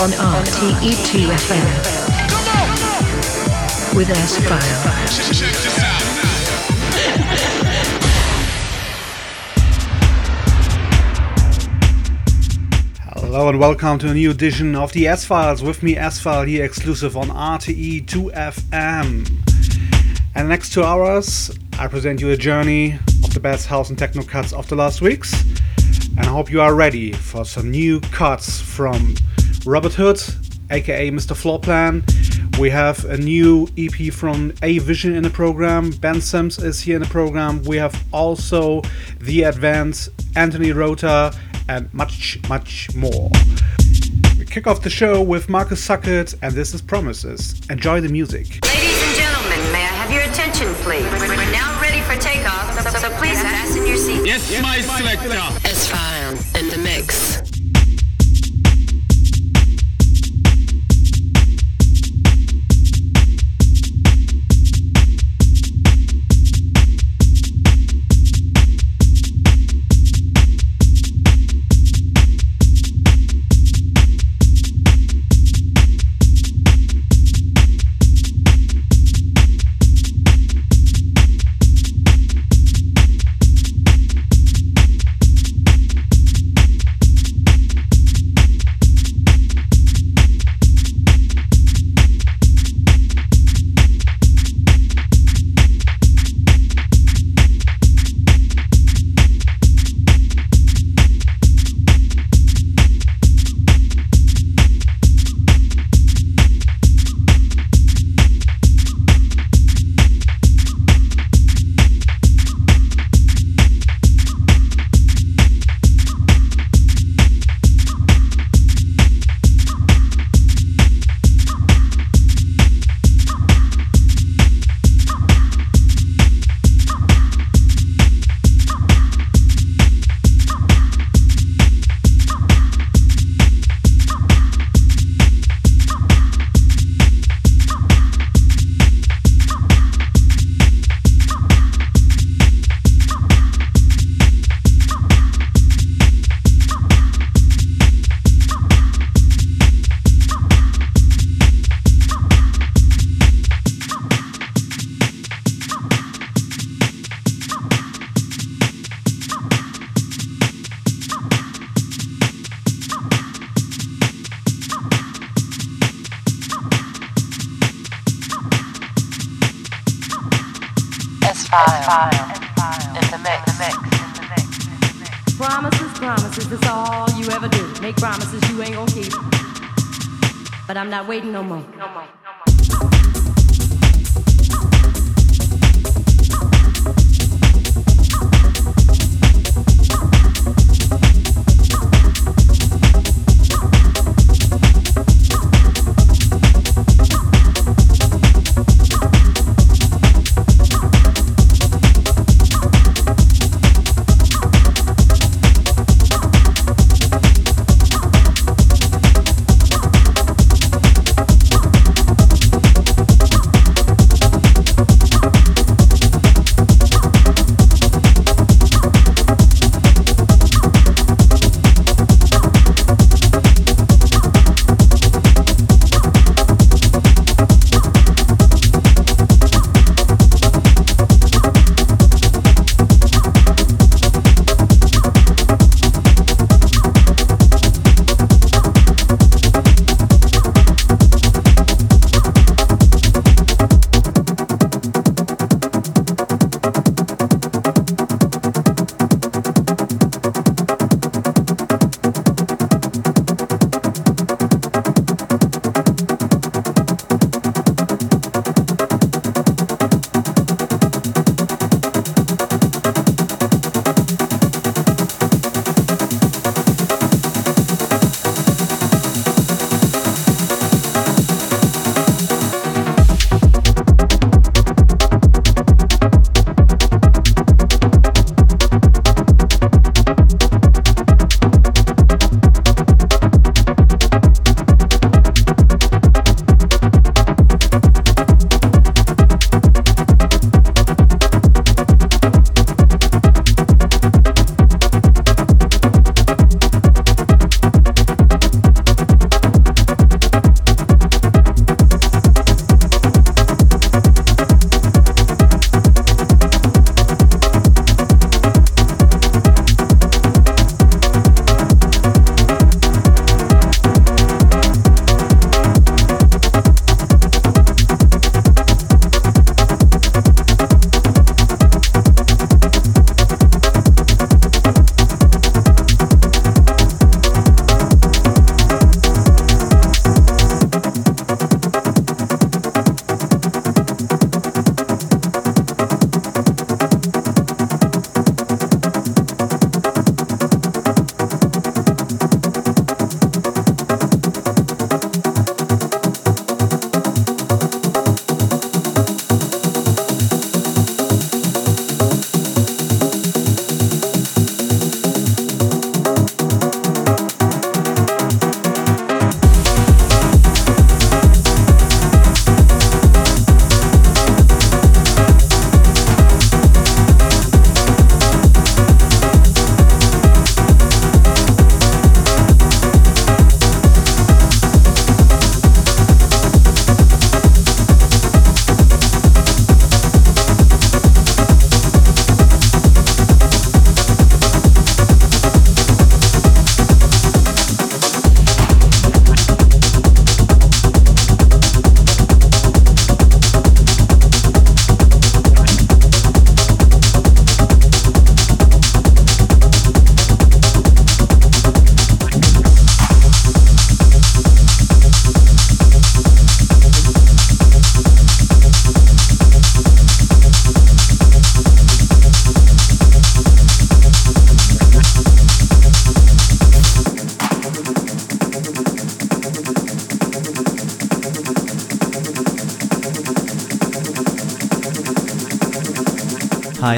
on RTE2FM with S-File. Hello and welcome to a new edition of the S Files with me, S File, here exclusive on RTE 2FM. And next two hours, I present you a journey of the best house and techno cuts of the last weeks. And I hope you are ready for some new cuts from Robert Hood, aka Mr. Floorplan. We have a new EP from Avision in the program. Ben Sims is here in the program. We have also The Advance, Anthony Rota, and much, much more. We kick off the show with Markus Suckut, and this is Promises. Enjoy the music. Ladies and gentlemen, may I have your attention, please? We're now ready for takeoff, so, so please fasten your seats. Yes, my selector. S-File in the mix.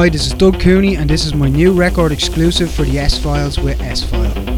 Hi, this is Doug Cooney, and this is my new record exclusive for the S Files with S File.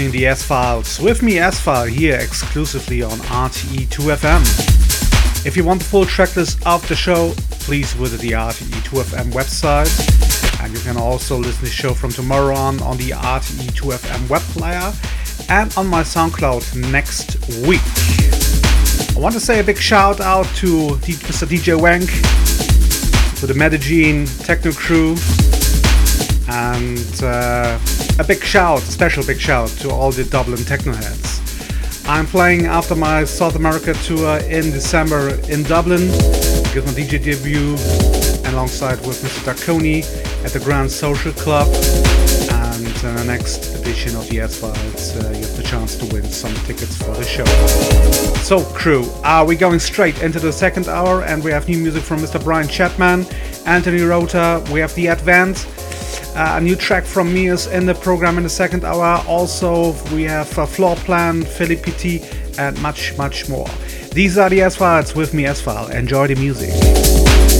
Listening the S Files with me, S File, here exclusively on RTE2FM. If you want the full tracklist of the show, please visit the RTE2FM website. And you can also listen to the show from tomorrow on on the RTE2FM web player and on my SoundCloud next week. I want to say a big shout out to Mr. DJ Wank, to the Medellin Techno crew, and uh, a big shout, special big shout to all the Dublin techno heads. I'm playing after my South America tour in December in Dublin, give my DJ debut and alongside with Mr. Darkoni at the Grand Social Club. And in the next edition of the S Files, uh, you have the chance to win some tickets for the show. So, crew, are we going straight into the second hour? And we have new music from Mr. Brian Chapman, Anthony Rother, we have The Advent. Uh, a new track from me is in the program in the second hour. Also, we have a Floor Plan, Philip P.T., and much, much more. These are the S Files with me, S File. Enjoy the music.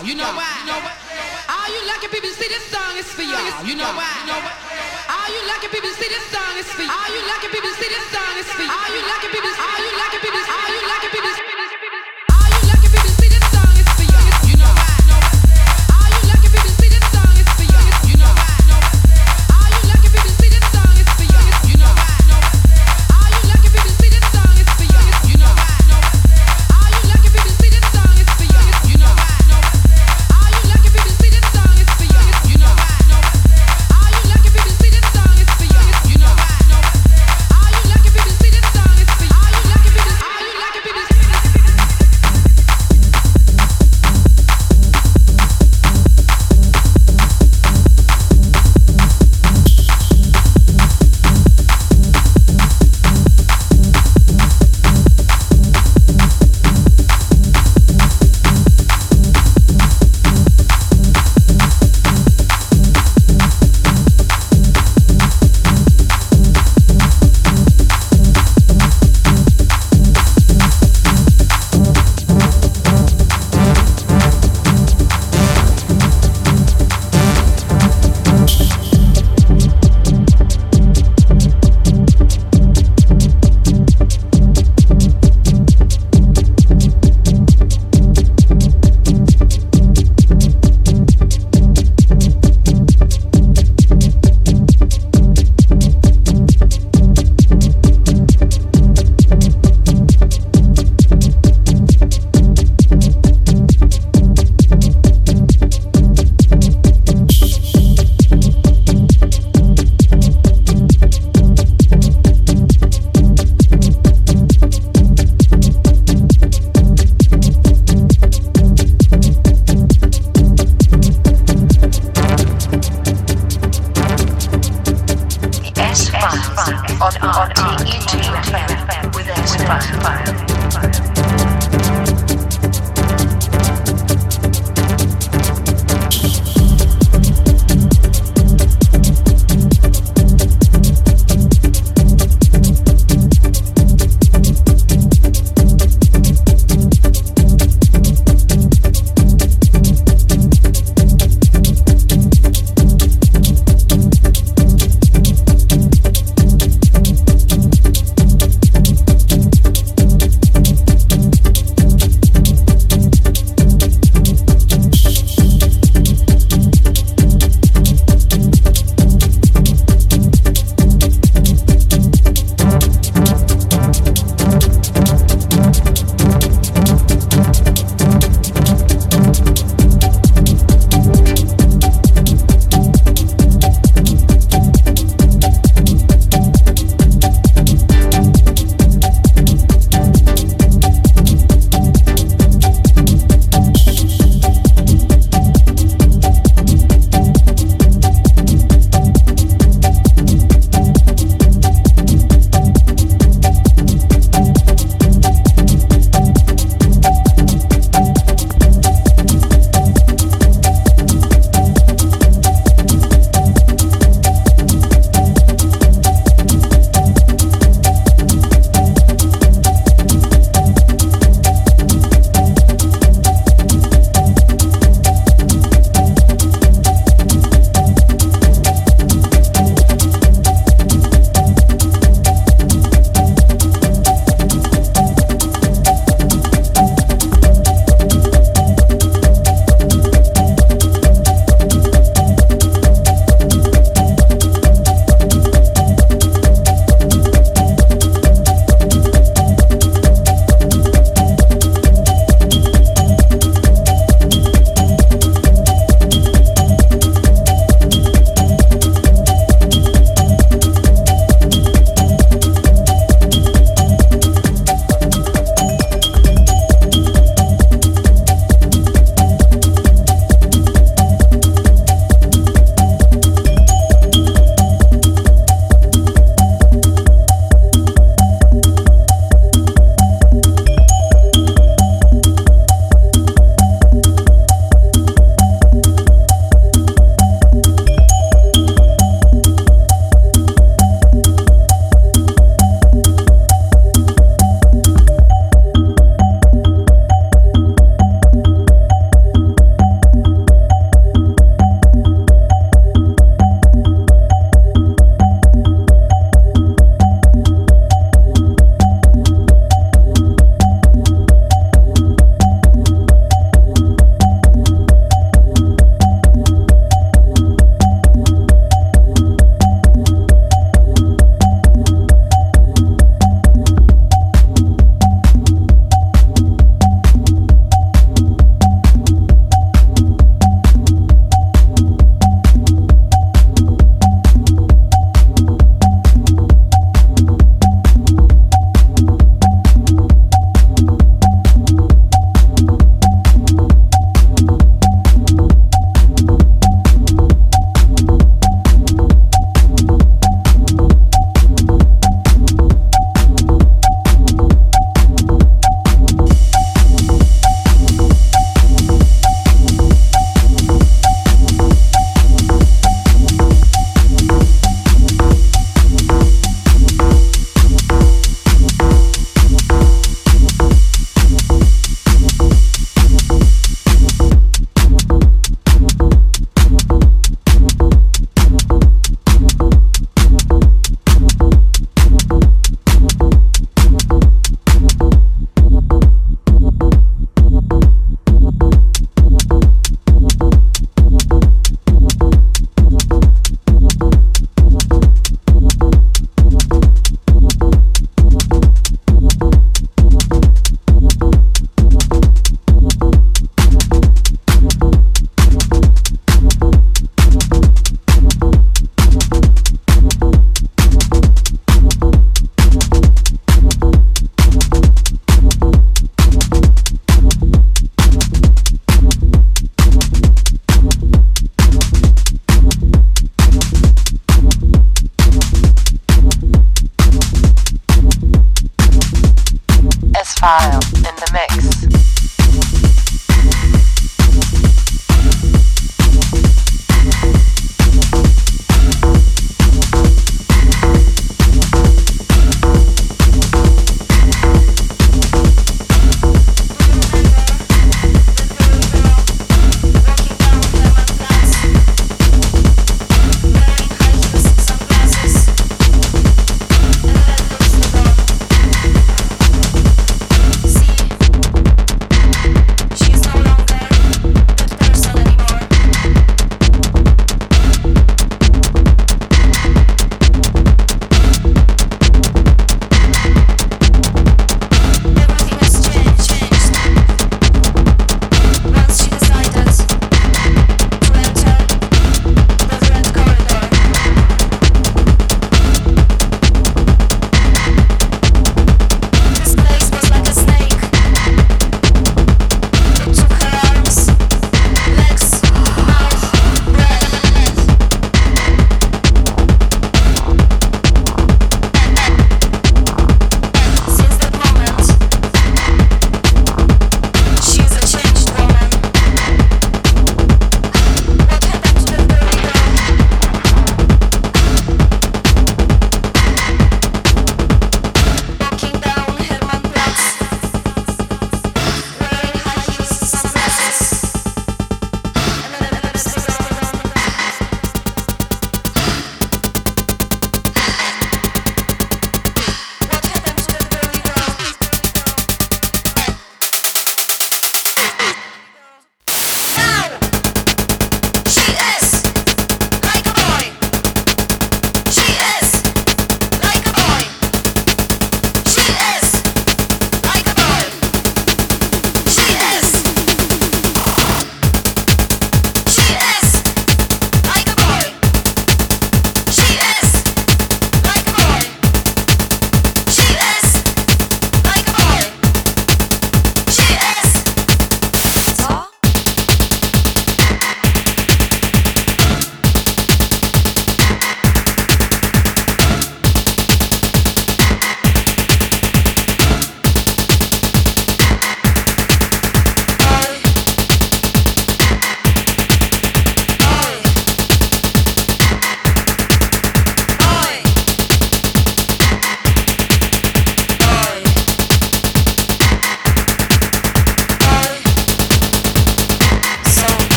You know why? You know why? All you lucky people, see this song is for y'all. You know why? You? All you lucky people, see this song is for you. All you lucky people, see this song is for you. All you lucky people, all you lucky people, all you lucky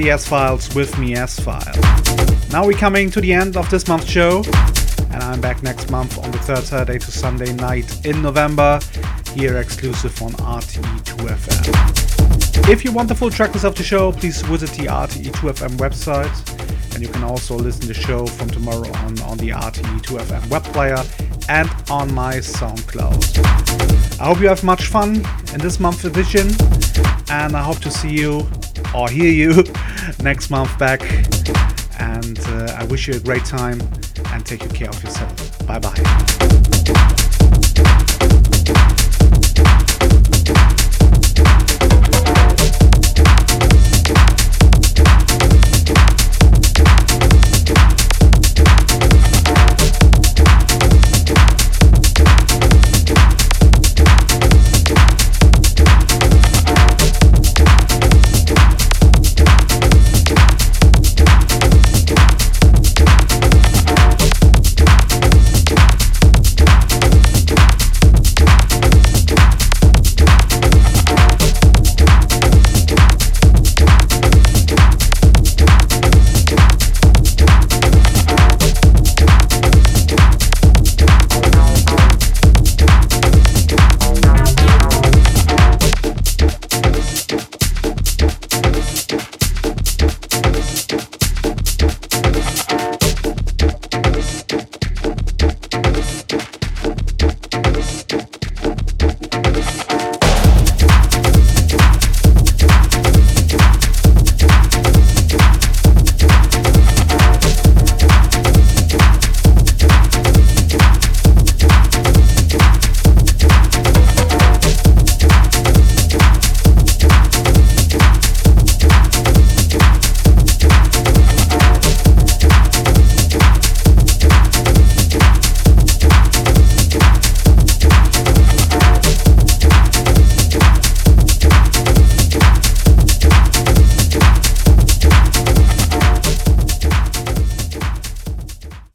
the S Files with me, S File. Now we're coming to the end of this month's show, and I'm back next month on the third Saturday to Sunday night in November, here exclusive on RTE2FM. If you want the full tracklist of the show, please visit the RTE2FM website, and you can also listen to the show from tomorrow on on the RTE2FM web player and on my SoundCloud. I hope you have much fun in this month's edition, and I hope to see you or hear you next month back. And uh, I wish you a great time and take good care of yourself. Bye bye.